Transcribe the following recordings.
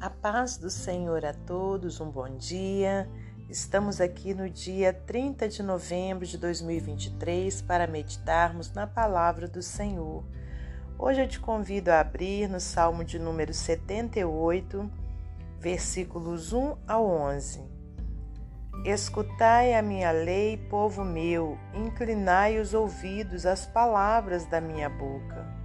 A paz do Senhor a todos, um bom dia. Estamos aqui no dia 30 de novembro de 2023 para meditarmos na palavra do Senhor. Hoje eu te convido a abrir no Salmo de número 78, versículos 1 ao 11. Escutai a minha lei, povo meu, inclinai os ouvidos às palavras da minha boca.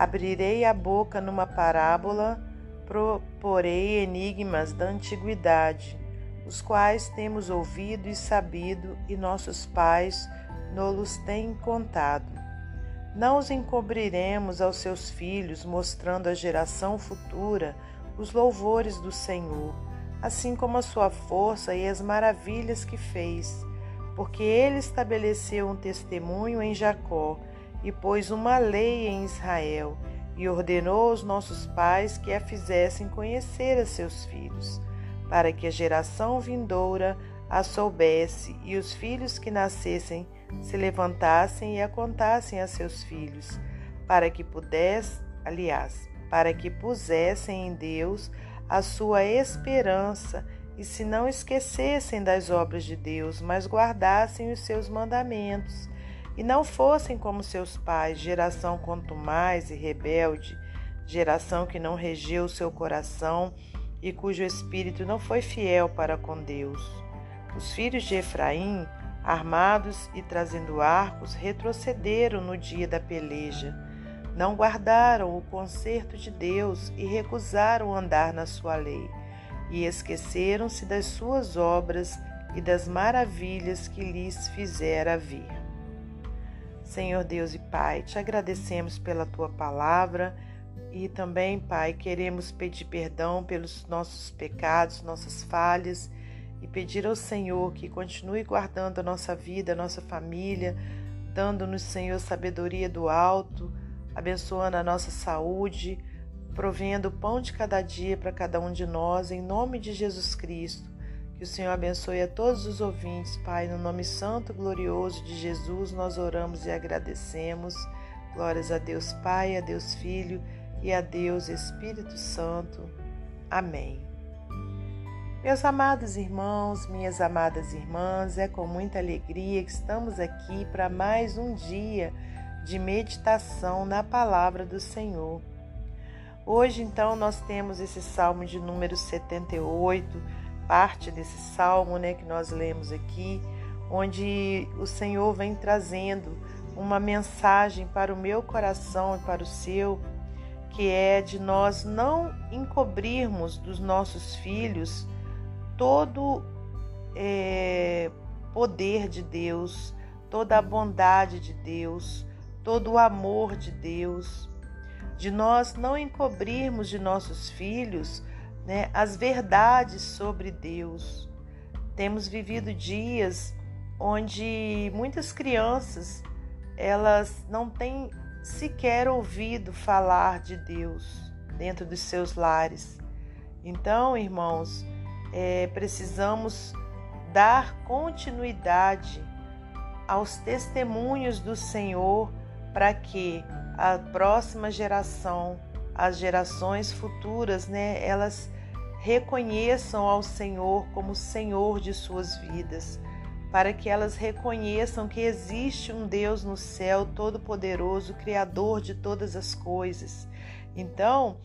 Abrirei a boca numa parábola proporei enigmas da antiguidade, os quais temos ouvido e sabido, e nossos pais nos têm contado. Não os encobriremos aos seus filhos, mostrando à geração futura os louvores do Senhor, assim como a sua força e as maravilhas que fez, porque ele estabeleceu um testemunho em Jacó e pôs uma lei em Israel e ordenou aos nossos pais que a fizessem conhecer a seus filhos, para que a geração vindoura a soubesse e os filhos que nascessem se levantassem e a contassem a seus filhos, para que pudesse, aliás, para que pusessem em Deus a sua esperança e se não esquecessem das obras de Deus, mas guardassem os seus mandamentos e não fossem como seus pais, geração contumaz e rebelde, geração que não regeu seu coração e cujo espírito não foi fiel para com Deus. Os filhos de Efraim, armados e trazendo arcos, retrocederam no dia da peleja. Não guardaram o conserto de Deus e recusaram andar na sua lei, e esqueceram-se das suas obras e das maravilhas que lhes fizera vir. Senhor Deus e Pai, te agradecemos pela tua palavra e também, Pai, queremos pedir perdão pelos nossos pecados, nossas falhas e pedir ao Senhor que continue guardando a nossa vida, a nossa família, dando-nos, Senhor, sabedoria do alto, abençoando a nossa saúde, provendo o pão de cada dia para cada um de nós, em nome de Jesus Cristo. Que o Senhor abençoe a todos os ouvintes, Pai, no nome santo e glorioso de Jesus, nós oramos e agradecemos. Glórias a Deus Pai, a Deus Filho e a Deus Espírito Santo. Amém. Meus amados irmãos, minhas amadas irmãs, é com muita alegria que estamos aqui para mais um dia de meditação na palavra do Senhor. Hoje, então, nós temos esse salmo de número 78 parte desse salmo né, que nós lemos aqui, onde o Senhor vem trazendo uma mensagem para o meu coração e para o seu, que é de nós não encobrirmos dos nossos filhos todo é, poder de Deus, toda a bondade de Deus, todo o amor de Deus, de nós não encobrirmos de nossos filhos né, as verdades sobre Deus. Temos vivido dias onde muitas crianças elas não têm sequer ouvido falar de Deus dentro dos seus lares. Então, irmãos, é, precisamos dar continuidade aos testemunhos do Senhor para que a próxima geração as gerações futuras, né, elas reconheçam ao Senhor como Senhor de suas vidas, para que elas reconheçam que existe um Deus no céu todo-poderoso, criador de todas as coisas. Então,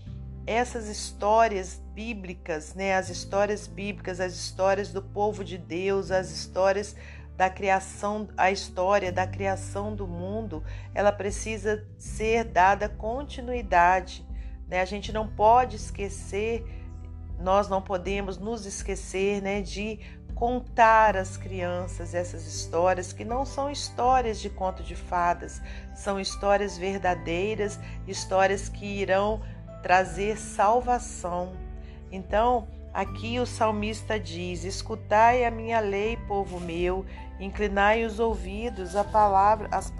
essas histórias bíblicas, né, as histórias bíblicas, as histórias do povo de Deus, as histórias da criação, a história da criação do mundo, ela precisa ser dada continuidade né? A gente não pode esquecer, nós não podemos nos esquecer né, de contar às crianças essas histórias que não são histórias de conto de fadas, são histórias verdadeiras, histórias que irão trazer salvação. Então, aqui o salmista diz: Escutai a minha lei, povo meu, inclinai os ouvidos palavra, às,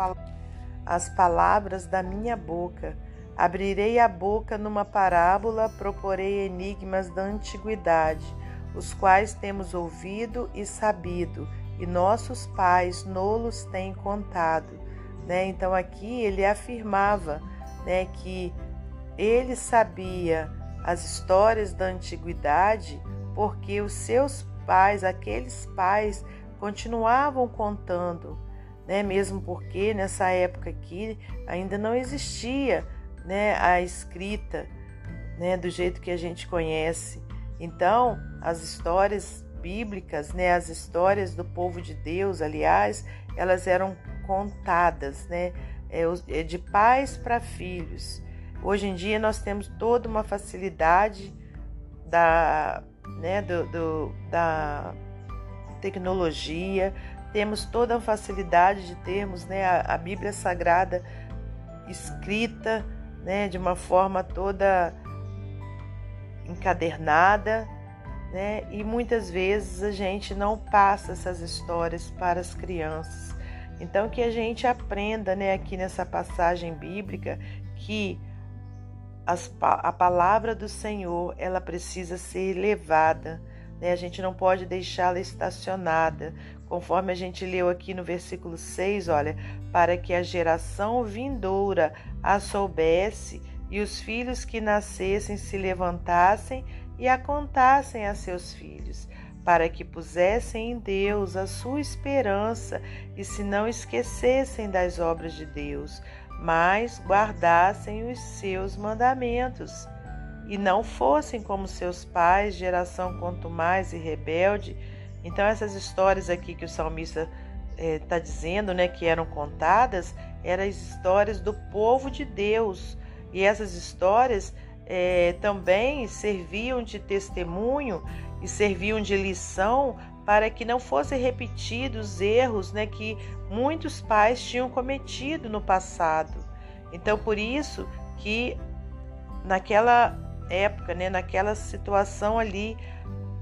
às palavras da minha boca. Abrirei a boca numa parábola, proporei enigmas da antiguidade, os quais temos ouvido e sabido, e nossos pais nolos têm contado. Né? Então aqui ele afirmava né, que ele sabia as histórias da antiguidade porque os seus pais, aqueles pais, continuavam contando, né? Mesmo porque nessa época aqui ainda não existia, né, a escrita, né, do jeito que a gente conhece. Então, as histórias bíblicas, né, as histórias do povo de Deus, aliás, elas eram contadas, né, é, é de pais para filhos. Hoje em dia nós temos toda uma facilidade da, né, do, do, da tecnologia, temos toda a facilidade de termos né, a, a Bíblia Sagrada escrita né, de uma forma toda encadernada, né? E muitas vezes a gente não passa essas histórias para as crianças. Então que a gente aprenda, né, aqui nessa passagem bíblica que as, a palavra do Senhor ela precisa ser levada, né? A gente não pode deixá-la estacionada, conforme a gente leu aqui no versículo 6, olha, para que a geração vindoura a soubesse e os filhos que nascessem se levantassem e a contassem a seus filhos, para que pusessem em Deus a sua esperança e se não esquecessem das obras de Deus, mas guardassem os seus mandamentos, e não fossem como seus pais, geração quanto mais e rebelde. Então, essas histórias aqui que o salmista está eh, dizendo, né, que eram contadas, eram as histórias do povo de Deus. E essas histórias é, também serviam de testemunho e serviam de lição para que não fossem repetidos erros né, que muitos pais tinham cometido no passado. Então, por isso que naquela época, né, naquela situação ali,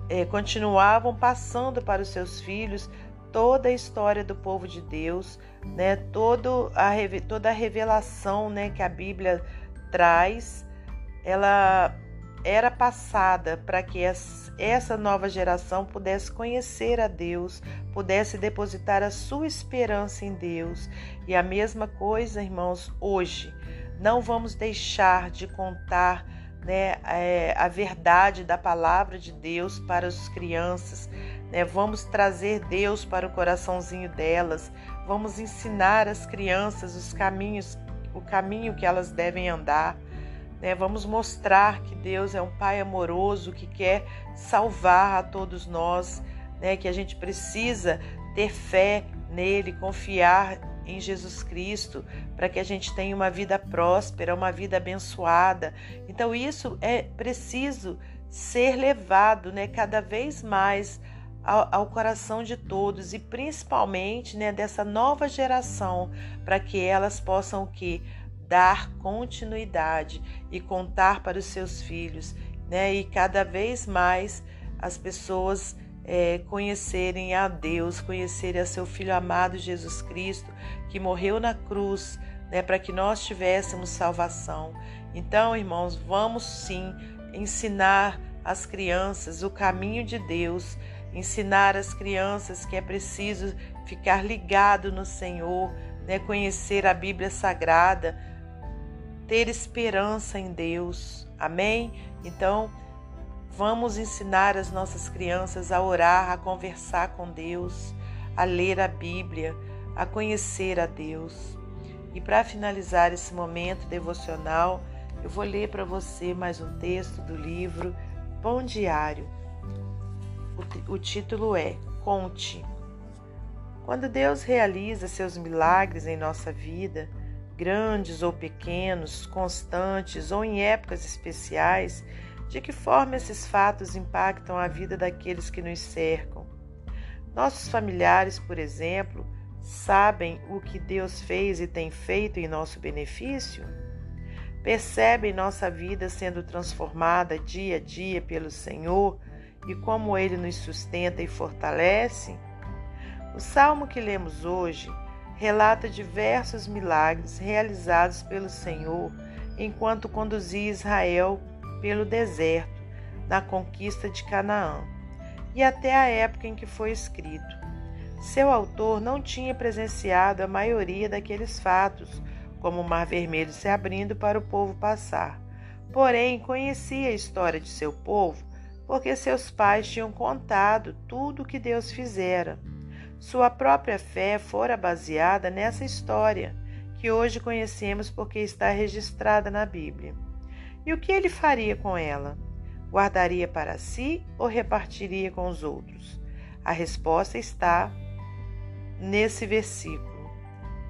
é, continuavam passando para os seus filhos toda a história do povo de Deus, né, todo a, toda a revelação né, que a Bíblia traz ela era passada para que essa nova geração pudesse conhecer a Deus, pudesse depositar a sua esperança em Deus. E a mesma coisa, irmãos, hoje. Não vamos deixar de contar né, é, a verdade da palavra de Deus para as crianças. Né? Vamos trazer Deus para o coraçãozinho delas. Vamos ensinar as crianças os caminhos, o caminho que elas devem andar. Né? Vamos mostrar que Deus é um Pai amoroso que quer salvar a todos nós, né? que a gente precisa ter fé nele, confiar em Jesus Cristo, para que a gente tenha uma vida próspera, uma vida abençoada. Então isso é preciso ser levado, né, cada vez mais ao, ao coração de todos e principalmente, né, dessa nova geração, para que elas possam que dar continuidade e contar para os seus filhos, né? E cada vez mais as pessoas é, conhecerem a Deus, conhecerem a seu Filho amado Jesus Cristo, que morreu na cruz, né? Para que nós tivéssemos salvação. Então, irmãos, vamos sim ensinar as crianças o caminho de Deus, ensinar as crianças que é preciso ficar ligado no Senhor, né? conhecer a Bíblia Sagrada, ter esperança em Deus. Amém? Então, vamos ensinar as nossas crianças a orar, a conversar com Deus, a ler a Bíblia, a conhecer a Deus. E para finalizar esse momento devocional, eu vou ler para você mais um texto do livro Pão Diário. O, o título é Conte. Quando Deus realiza seus milagres em nossa vida, grandes ou pequenos, constantes ou em épocas especiais, de que forma esses fatos impactam a vida daqueles que nos cercam. Nossos familiares, por exemplo, sabem o que Deus fez e tem feito em nosso benefício? Percebem nossa vida sendo transformada dia a dia pelo Senhor e como Ele nos sustenta e fortalece? O salmo que lemos hoje relata diversos milagres realizados pelo Senhor enquanto conduzia Israel pelo deserto na conquista de Canaã e até a época em que foi escrito. Seu autor não tinha presenciado a maioria daqueles fatos, como o Mar Vermelho se abrindo para o povo passar, porém conhecia a história de seu povo, porque seus pais tinham contado tudo o que Deus fizera. Sua própria fé fora baseada nessa história, que hoje conhecemos porque está registrada na Bíblia. E o que ele faria com ela? Guardaria para si ou repartiria com os outros? A resposta está nesse versículo.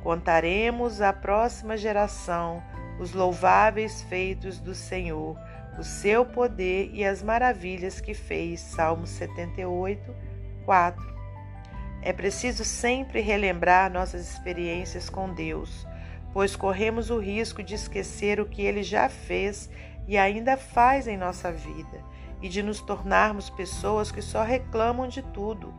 Contaremos à próxima geração os louváveis feitos do Senhor, o seu poder e as maravilhas que fez. Salmo 78, 4. É preciso sempre relembrar nossas experiências com Deus, pois corremos o risco de esquecer o que ele já fez e ainda faz em nossa vida e de nos tornarmos pessoas que só reclamam de tudo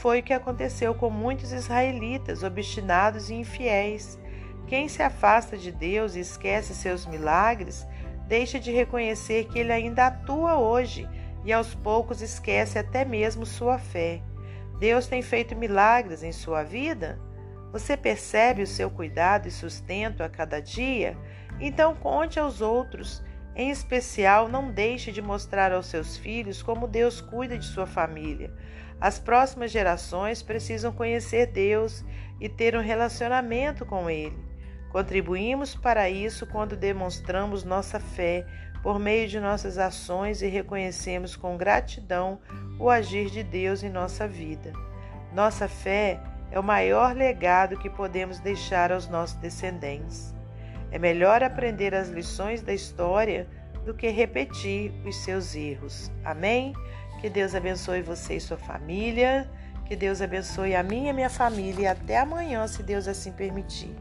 foi o que aconteceu com muitos israelitas obstinados e infiéis. Quem se afasta de Deus e esquece seus milagres, deixa de reconhecer que ele ainda atua hoje e aos poucos esquece até mesmo sua fé. Deus tem feito milagres em sua vida? Você percebe o seu cuidado e sustento a cada dia? Então conte aos outros. Em especial, não deixe de mostrar aos seus filhos como Deus cuida de sua família. As próximas gerações precisam conhecer Deus e ter um relacionamento com Ele. Contribuímos para isso quando demonstramos nossa fé por meio de nossas ações e reconhecemos com gratidão o agir de Deus em nossa vida. Nossa fé é o maior legado que podemos deixar aos nossos descendentes. É melhor aprender as lições da história do que repetir os seus erros. Amém? Que Deus abençoe você e sua família. Que Deus abençoe a minha e a minha família. E até amanhã, se Deus assim permitir.